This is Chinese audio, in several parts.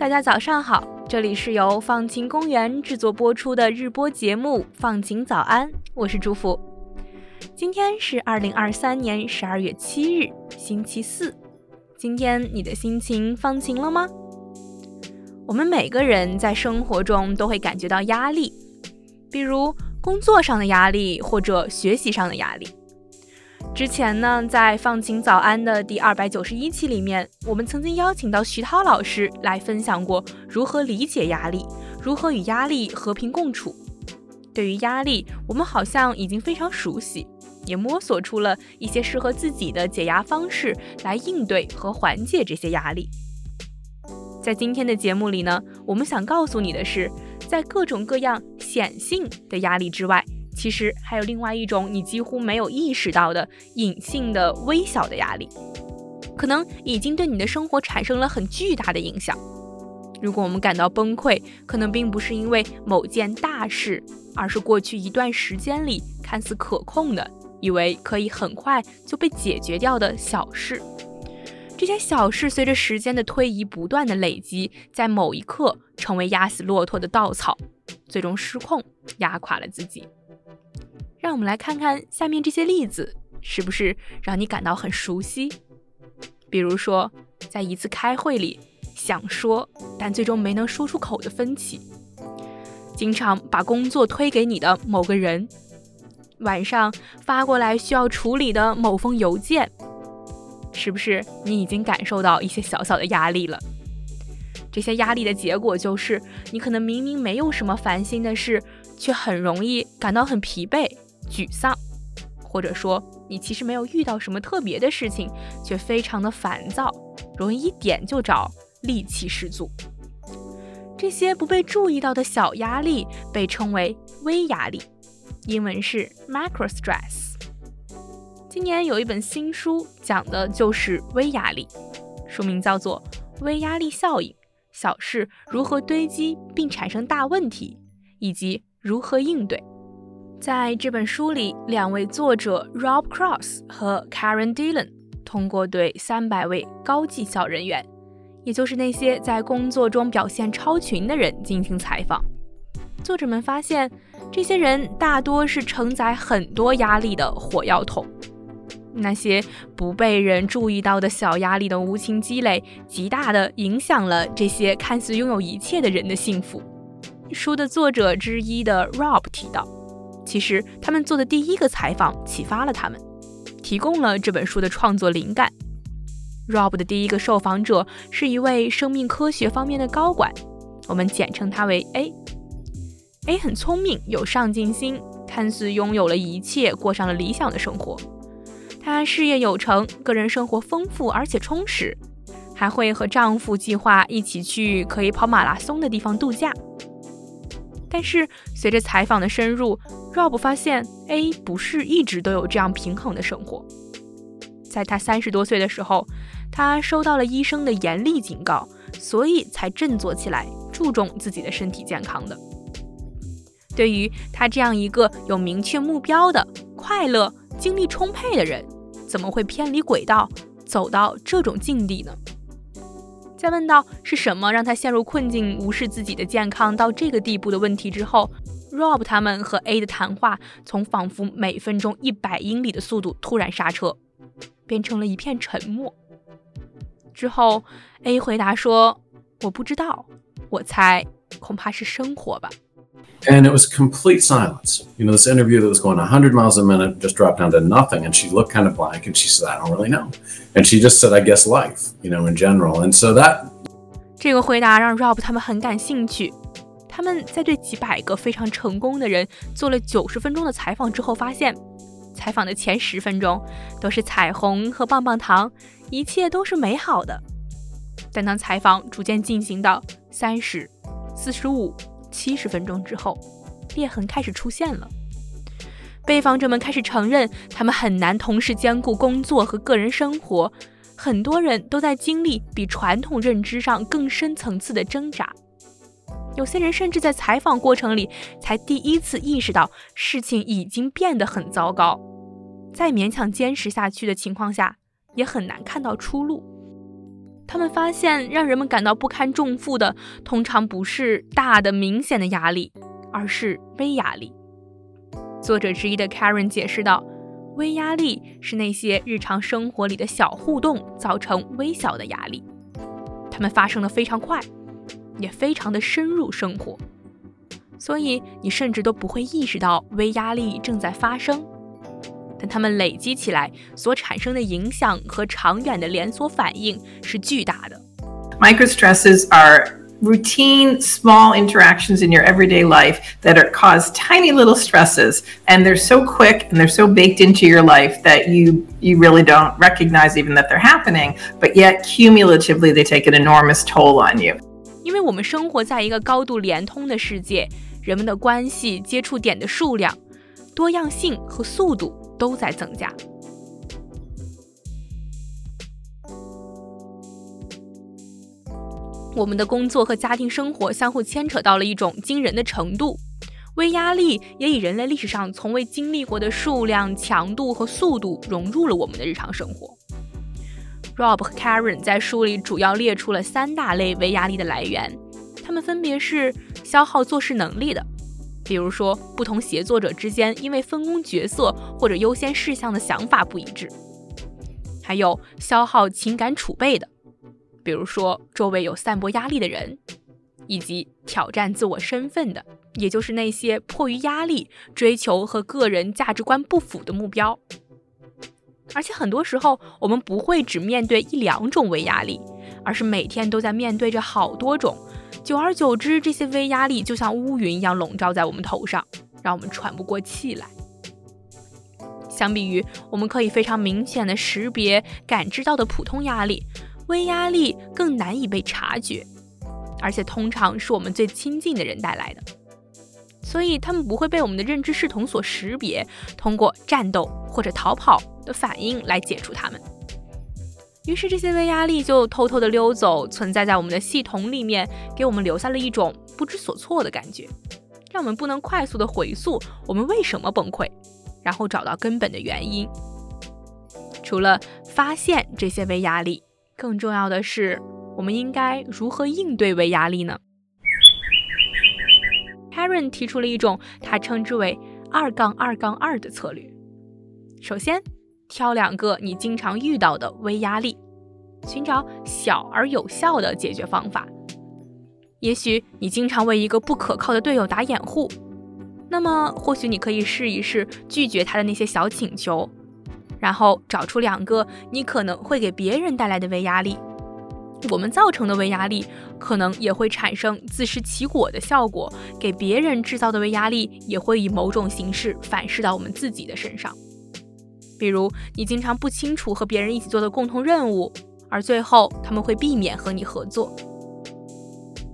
大家早上好，这里是由放晴公园制作播出的日播节目《放晴早安》，我是祝福。今天是二零二三年十二月七日，星期四。今天你的心情放晴了吗？我们每个人在生活中都会感觉到压力，比如工作上的压力或者学习上的压力。之前呢，在放晴早安的第二百九十一期里面，我们曾经邀请到徐涛老师来分享过如何理解压力，如何与压力和平共处。对于压力，我们好像已经非常熟悉，也摸索出了一些适合自己的解压方式来应对和缓解这些压力。在今天的节目里呢，我们想告诉你的是，在各种各样显性的压力之外。其实还有另外一种你几乎没有意识到的隐性的微小的压力，可能已经对你的生活产生了很巨大的影响。如果我们感到崩溃，可能并不是因为某件大事，而是过去一段时间里看似可控的，以为可以很快就被解决掉的小事。这些小事随着时间的推移，不断的累积，在某一刻成为压死骆驼的稻草，最终失控，压垮了自己。让我们来看看下面这些例子，是不是让你感到很熟悉？比如说，在一次开会里想说但最终没能说出口的分歧，经常把工作推给你的某个人，晚上发过来需要处理的某封邮件，是不是你已经感受到一些小小的压力了？这些压力的结果就是，你可能明明没有什么烦心的事，却很容易感到很疲惫。沮丧，或者说你其实没有遇到什么特别的事情，却非常的烦躁，容易一点就着，戾气十足。这些不被注意到的小压力被称为微压力，英文是 micro stress。今年有一本新书讲的就是微压力，书名叫做《微压力效应：小事如何堆积并产生大问题，以及如何应对》。在这本书里，两位作者 Rob Cross 和 Karen Dillon 通过对三百位高绩效人员，也就是那些在工作中表现超群的人进行采访。作者们发现，这些人大多是承载很多压力的火药桶。那些不被人注意到的小压力的无情积累，极大地影响了这些看似拥有一切的人的幸福。书的作者之一的 Rob 提到。其实，他们做的第一个采访启发了他们，提供了这本书的创作灵感。Rob 的第一个受访者是一位生命科学方面的高管，我们简称他为 A。A 很聪明，有上进心，看似拥有了一切，过上了理想的生活。她事业有成，个人生活丰富而且充实，还会和丈夫计划一起去可以跑马拉松的地方度假。但是，随着采访的深入，Rob 发现 A 不是一直都有这样平衡的生活。在他三十多岁的时候，他收到了医生的严厉警告，所以才振作起来，注重自己的身体健康的。对于他这样一个有明确目标的、快乐、精力充沛的人，怎么会偏离轨道，走到这种境地呢？在问到是什么让他陷入困境、无视自己的健康到这个地步的问题之后，Rob 他们和 A 的谈话从仿佛每分钟一百英里的速度突然刹车，变成了一片沉默。之后，A 回答说：“我不知道，我猜恐怕是生活吧。” And it was complete silence. You know, this interview that was going 100 miles a minute just dropped down to nothing. And she looked kind of blank and she said, I don't really know. And she just said, I guess life, you know, in general. And so that. 这个回答让 Rob 他们很感兴趣。他们在对几百个非常成功的人做了九十分钟的采访之后，发现，采访的前十分钟都是彩虹和棒棒糖，一切都是美好的。但当采访逐渐进行到三十、四十五、七十分钟之后，裂痕开始出现了。被访者们开始承认，他们很难同时兼顾工作和个人生活。很多人都在经历比传统认知上更深层次的挣扎。有些人甚至在采访过程里才第一次意识到事情已经变得很糟糕。再勉强坚持下去的情况下，也很难看到出路。他们发现，让人们感到不堪重负的，通常不是大的明显的压力，而是微压力。作者之一的 Karen 解释道：“微压力是那些日常生活里的小互动造成微小的压力，它们发生的非常快，也非常的深入生活，所以你甚至都不会意识到微压力正在发生。但它们累积起来所产生的影响和长远的连锁反应是巨大的。Micro stresses are routine small interactions in your everyday life that are cause tiny little stresses and they're so quick and they're so baked into your life that you you really don't recognize even that they're happening but yet cumulatively they take an enormous toll on you 因为我们生活在一个高度连通的世界人们的关系接触点的数量多样性和速度 都在增加我们的工作和家庭生活相互牵扯到了一种惊人的程度，微压力也以人类历史上从未经历过的数量、强度和速度融入了我们的日常生活。Rob 和 Karen 在书里主要列出了三大类微压力的来源，它们分别是消耗做事能力的，比如说不同协作者之间因为分工角色或者优先事项的想法不一致；还有消耗情感储备的。比如说，周围有散播压力的人，以及挑战自我身份的，也就是那些迫于压力追求和个人价值观不符的目标。而且很多时候，我们不会只面对一两种微压力，而是每天都在面对着好多种。久而久之，这些微压力就像乌云一样笼罩在我们头上，让我们喘不过气来。相比于我们可以非常明显的识别、感知到的普通压力。微压力更难以被察觉，而且通常是我们最亲近的人带来的，所以他们不会被我们的认知系统所识别，通过战斗或者逃跑的反应来解除它们。于是这些微压力就偷偷的溜走，存在在我们的系统里面，给我们留下了一种不知所措的感觉，让我们不能快速的回溯我们为什么崩溃，然后找到根本的原因。除了发现这些微压力。更重要的是，我们应该如何应对微压力呢？Karen 提出了一种他称之为“二杠二杠二”的策略。首先，挑两个你经常遇到的微压力，寻找小而有效的解决方法。也许你经常为一个不可靠的队友打掩护，那么或许你可以试一试拒绝他的那些小请求。然后找出两个你可能会给别人带来的微压力，我们造成的微压力可能也会产生自食其果的效果，给别人制造的微压力也会以某种形式反噬到我们自己的身上。比如，你经常不清楚和别人一起做的共同任务，而最后他们会避免和你合作。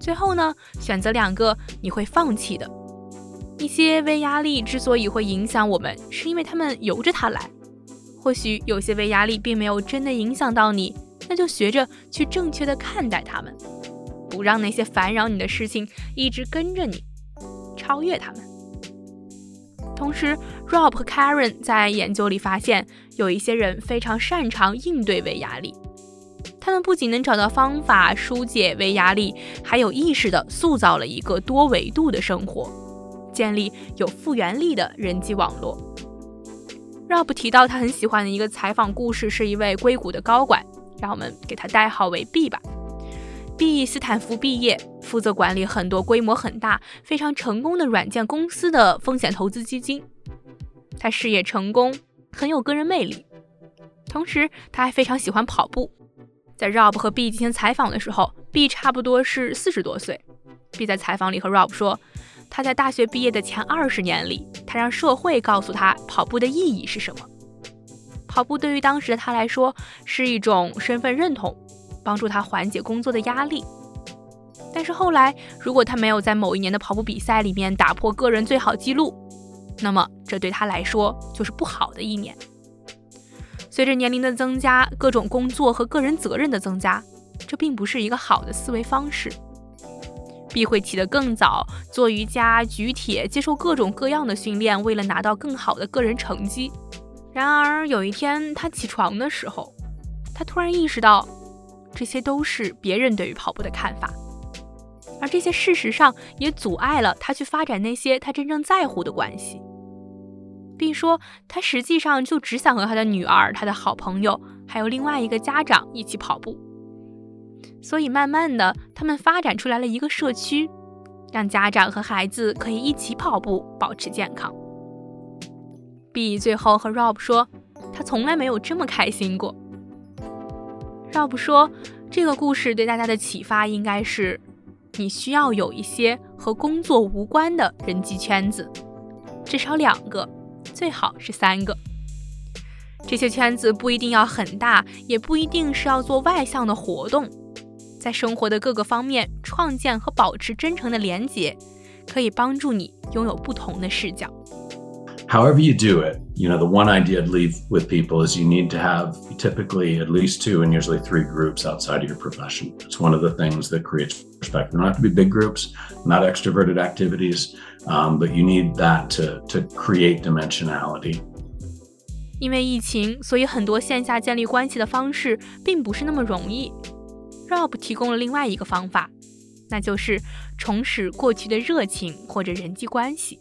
最后呢，选择两个你会放弃的一些微压力之所以会影响我们，是因为他们由着它来。或许有些微压力并没有真的影响到你，那就学着去正确的看待他们，不让那些烦扰你的事情一直跟着你，超越他们。同时，Rob 和 Karen 在研究里发现，有一些人非常擅长应对微压力，他们不仅能找到方法疏解微压力，还有意识的塑造了一个多维度的生活，建立有复原力的人际网络。Rob 提到他很喜欢的一个采访故事，是一位硅谷的高管，让我们给他代号为 B 吧。B 斯坦福毕业，负责管理很多规模很大、非常成功的软件公司的风险投资基金。他事业成功，很有个人魅力，同时他还非常喜欢跑步。在 Rob 和 B 进行采访的时候，B 差不多是四十多岁。B 在采访里和 Rob 说。他在大学毕业的前二十年里，他让社会告诉他跑步的意义是什么。跑步对于当时的他来说是一种身份认同，帮助他缓解工作的压力。但是后来，如果他没有在某一年的跑步比赛里面打破个人最好记录，那么这对他来说就是不好的一年。随着年龄的增加，各种工作和个人责任的增加，这并不是一个好的思维方式。必会起得更早，做瑜伽、举铁，接受各种各样的训练，为了拿到更好的个人成绩。然而有一天他起床的时候，他突然意识到，这些都是别人对于跑步的看法，而这些事实上也阻碍了他去发展那些他真正在乎的关系。并说，他实际上就只想和他的女儿、他的好朋友，还有另外一个家长一起跑步。所以，慢慢的，他们发展出来了一个社区，让家长和孩子可以一起跑步，保持健康。B 最后和 Rob 说，他从来没有这么开心过。要不说，这个故事对大家的启发应该是，你需要有一些和工作无关的人际圈子，至少两个。最好是三个。这些圈子不一定要很大，也不一定是要做外向的活动，在生活的各个方面创建和保持真诚的连结，可以帮助你拥有不同的视角。however you do it, you know, the one idea I'd leave with people is you need to have typically at least two and usually three groups outside of your profession. It's one of the things that creates respect. They don't have to be big groups, not extroverted activities, um, but you need that to, to create dimensionality. 因为疫情，所以很多线下建立关系的方式并不是那么容易。Rob 提供了另外一个方法，那就是重拾过去的热情或者人际关系。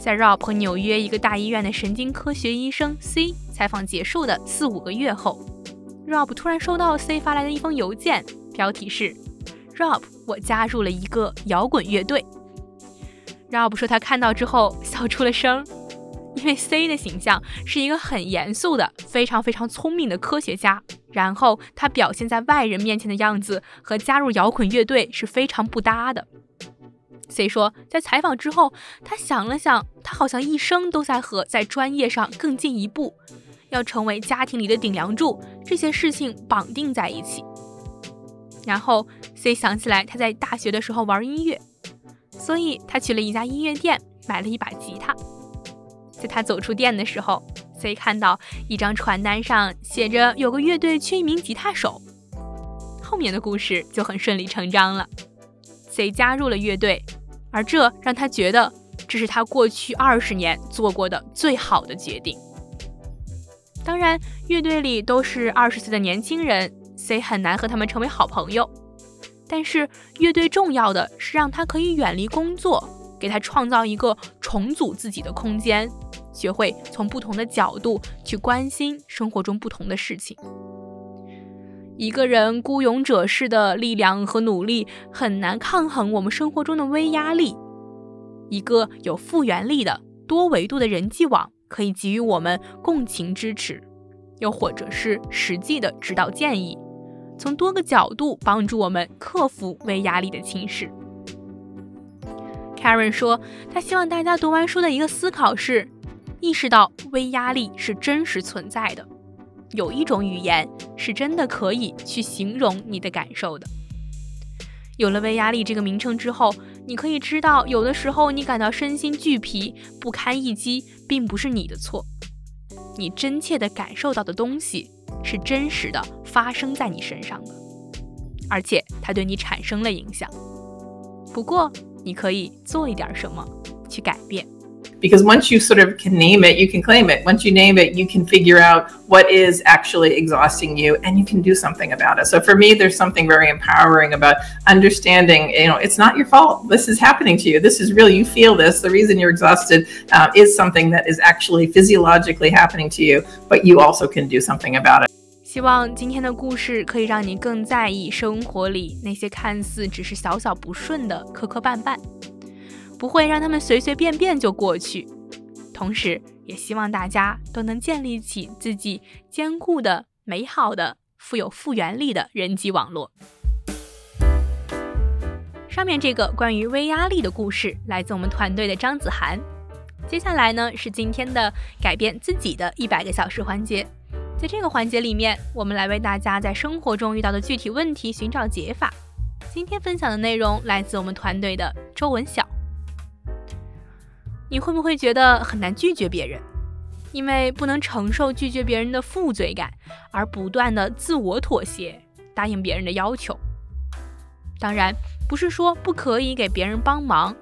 在 Rob 和纽约一个大医院的神经科学医生 C 采访结束的四五个月后，Rob 突然收到 C 发来的一封邮件，标题是 “Rob，我加入了一个摇滚乐队。”Rob 说他看到之后笑出了声，因为 C 的形象是一个很严肃的、非常非常聪明的科学家，然后他表现在外人面前的样子和加入摇滚乐队是非常不搭的。C 说，在采访之后，他想了想，他好像一生都在和在专业上更进一步，要成为家庭里的顶梁柱，这些事情绑定在一起。然后 C 想起来他在大学的时候玩音乐，所以他去了一家音乐店，买了一把吉他。在他走出店的时候，C 看到一张传单上写着有个乐队缺一名吉他手，后面的故事就很顺理成章了。C 加入了乐队。而这让他觉得，这是他过去二十年做过的最好的决定。当然，乐队里都是二十岁的年轻人所以很难和他们成为好朋友。但是，乐队重要的是让他可以远离工作，给他创造一个重组自己的空间，学会从不同的角度去关心生活中不同的事情。一个人孤勇者式的力量和努力很难抗衡我们生活中的微压力。一个有复原力的多维度的人际网可以给予我们共情支持，又或者是实际的指导建议，从多个角度帮助我们克服微压力的侵蚀。Karen 说，他希望大家读完书的一个思考是，意识到微压力是真实存在的。有一种语言是真的可以去形容你的感受的。有了“微压力”这个名称之后，你可以知道，有的时候你感到身心俱疲、不堪一击，并不是你的错。你真切的感受到的东西是真实的发生在你身上的，而且它对你产生了影响。不过，你可以做一点什么去改变。because once you sort of can name it, you can claim it. Once you name it, you can figure out what is actually exhausting you and you can do something about it. So for me, there's something very empowering about understanding, you know, it's not your fault. This is happening to you. This is real. You feel this. The reason you're exhausted uh, is something that is actually physiologically happening to you, but you also can do something about it. 希望今天的故事可以让你更在意生活里那些看似只是小小不顺的磕磕绊绊。 不会让他们随随便便就过去，同时也希望大家都能建立起自己坚固的、美好的、富有复原力的人际网络。上面这个关于微压力的故事来自我们团队的张子涵。接下来呢是今天的改变自己的一百个小时环节，在这个环节里面，我们来为大家在生活中遇到的具体问题寻找解法。今天分享的内容来自我们团队的周文晓。你会不会觉得很难拒绝别人，因为不能承受拒绝别人的负罪感，而不断的自我妥协，答应别人的要求？当然，不是说不可以给别人帮忙，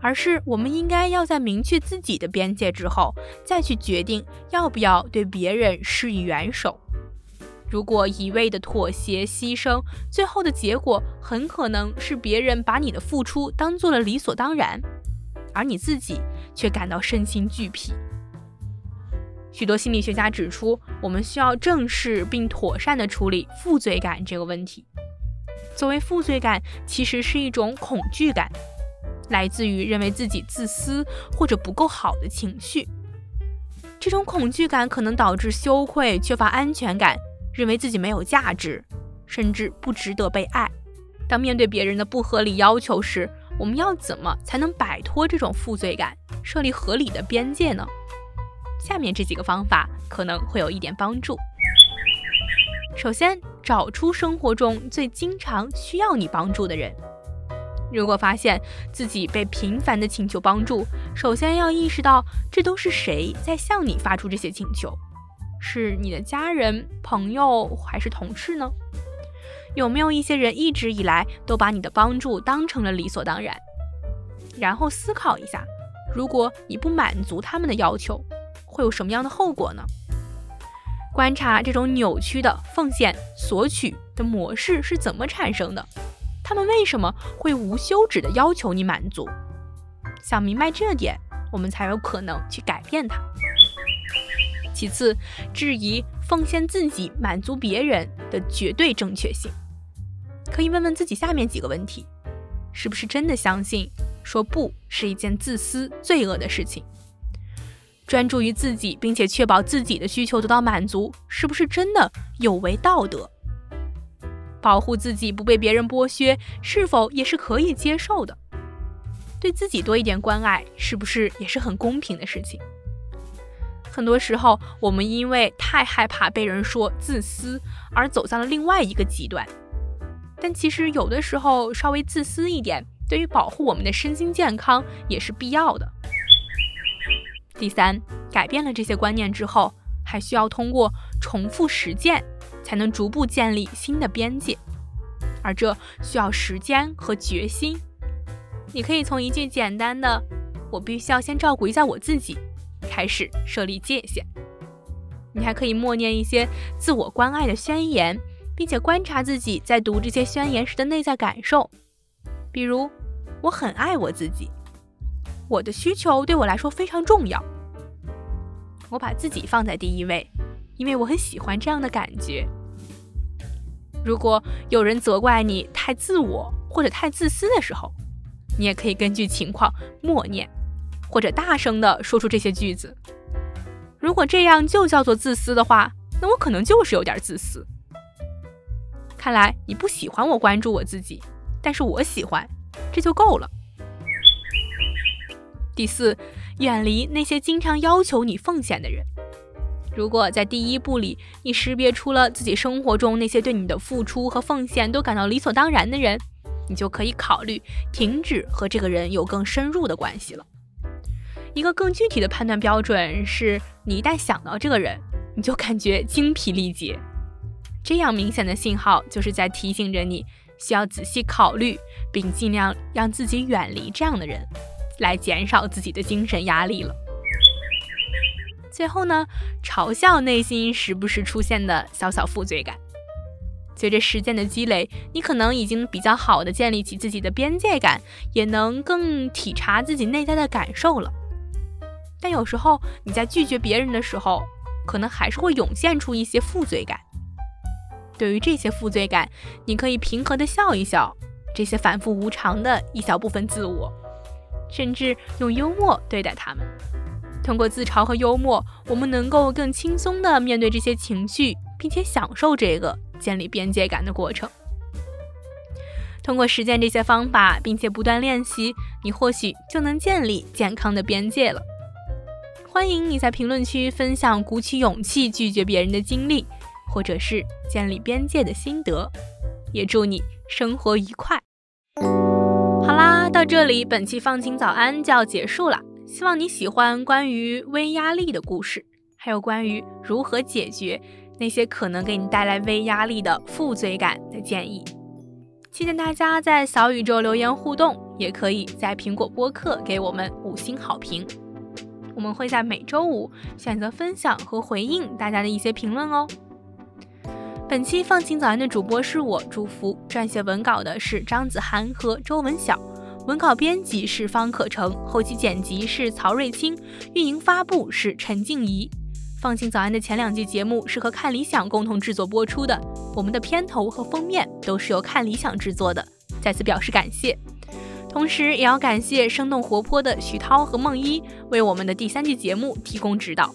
而是我们应该要在明确自己的边界之后，再去决定要不要对别人施以援手。如果一味的妥协牺牲，最后的结果很可能是别人把你的付出当做了理所当然，而你自己却感到身心俱疲。许多心理学家指出，我们需要正视并妥善的处理负罪感这个问题。作为负罪感，其实是一种恐惧感，来自于认为自己自私或者不够好的情绪。这种恐惧感可能导致羞愧、缺乏安全感。认为自己没有价值，甚至不值得被爱。当面对别人的不合理要求时，我们要怎么才能摆脱这种负罪感，设立合理的边界呢？下面这几个方法可能会有一点帮助。首先，找出生活中最经常需要你帮助的人。如果发现自己被频繁的请求帮助，首先要意识到这都是谁在向你发出这些请求。是你的家人、朋友还是同事呢？有没有一些人一直以来都把你的帮助当成了理所当然？然后思考一下，如果你不满足他们的要求，会有什么样的后果呢？观察这种扭曲的奉献索取的模式是怎么产生的？他们为什么会无休止的要求你满足？想明白这点，我们才有可能去改变它。其次，质疑奉献自己满足别人的绝对正确性，可以问问自己下面几个问题：是不是真的相信说不是一件自私罪恶的事情？专注于自己，并且确保自己的需求得到满足，是不是真的有违道德？保护自己不被别人剥削，是否也是可以接受的？对自己多一点关爱，是不是也是很公平的事情？很多时候，我们因为太害怕被人说自私，而走向了另外一个极端。但其实，有的时候稍微自私一点，对于保护我们的身心健康也是必要的。第三，改变了这些观念之后，还需要通过重复实践，才能逐步建立新的边界，而这需要时间和决心。你可以从一句简单的“我必须要先照顾一下我自己”。开始设立界限，你还可以默念一些自我关爱的宣言，并且观察自己在读这些宣言时的内在感受。比如，我很爱我自己，我的需求对我来说非常重要，我把自己放在第一位，因为我很喜欢这样的感觉。如果有人责怪你太自我或者太自私的时候，你也可以根据情况默念。或者大声地说出这些句子。如果这样就叫做自私的话，那我可能就是有点自私。看来你不喜欢我关注我自己，但是我喜欢，这就够了。第四，远离那些经常要求你奉献的人。如果在第一步里你识别出了自己生活中那些对你的付出和奉献都感到理所当然的人，你就可以考虑停止和这个人有更深入的关系了。一个更具体的判断标准是，你一旦想到这个人，你就感觉精疲力竭。这样明显的信号，就是在提醒着你需要仔细考虑，并尽量让自己远离这样的人，来减少自己的精神压力了。最后呢，嘲笑内心时不时出现的小小负罪感。随着时间的积累，你可能已经比较好的建立起自己的边界感，也能更体察自己内在的感受了。但有时候你在拒绝别人的时候，可能还是会涌现出一些负罪感。对于这些负罪感，你可以平和的笑一笑，这些反复无常的一小部分自我，甚至用幽默对待他们。通过自嘲和幽默，我们能够更轻松地面对这些情绪，并且享受这个建立边界感的过程。通过实践这些方法，并且不断练习，你或许就能建立健康的边界了。欢迎你在评论区分享鼓起勇气拒绝别人的经历，或者是建立边界的心得。也祝你生活愉快。好啦，到这里，本期放晴早安就要结束了。希望你喜欢关于微压力的故事，还有关于如何解决那些可能给你带来微压力的负罪感的建议。期待大家在小宇宙留言互动，也可以在苹果播客给我们五星好评。我们会在每周五选择分享和回应大家的一些评论哦。本期放晴早安的主播是我祝福，撰写文稿的是张子涵和周文晓，文稿编辑是方可成，后期剪辑是曹瑞清，运营发布是陈静怡。放晴早安的前两季节目是和看理想共同制作播出的，我们的片头和封面都是由看理想制作的，再次表示感谢。同时，也要感谢生动活泼的徐涛和梦一为我们的第三季节目提供指导。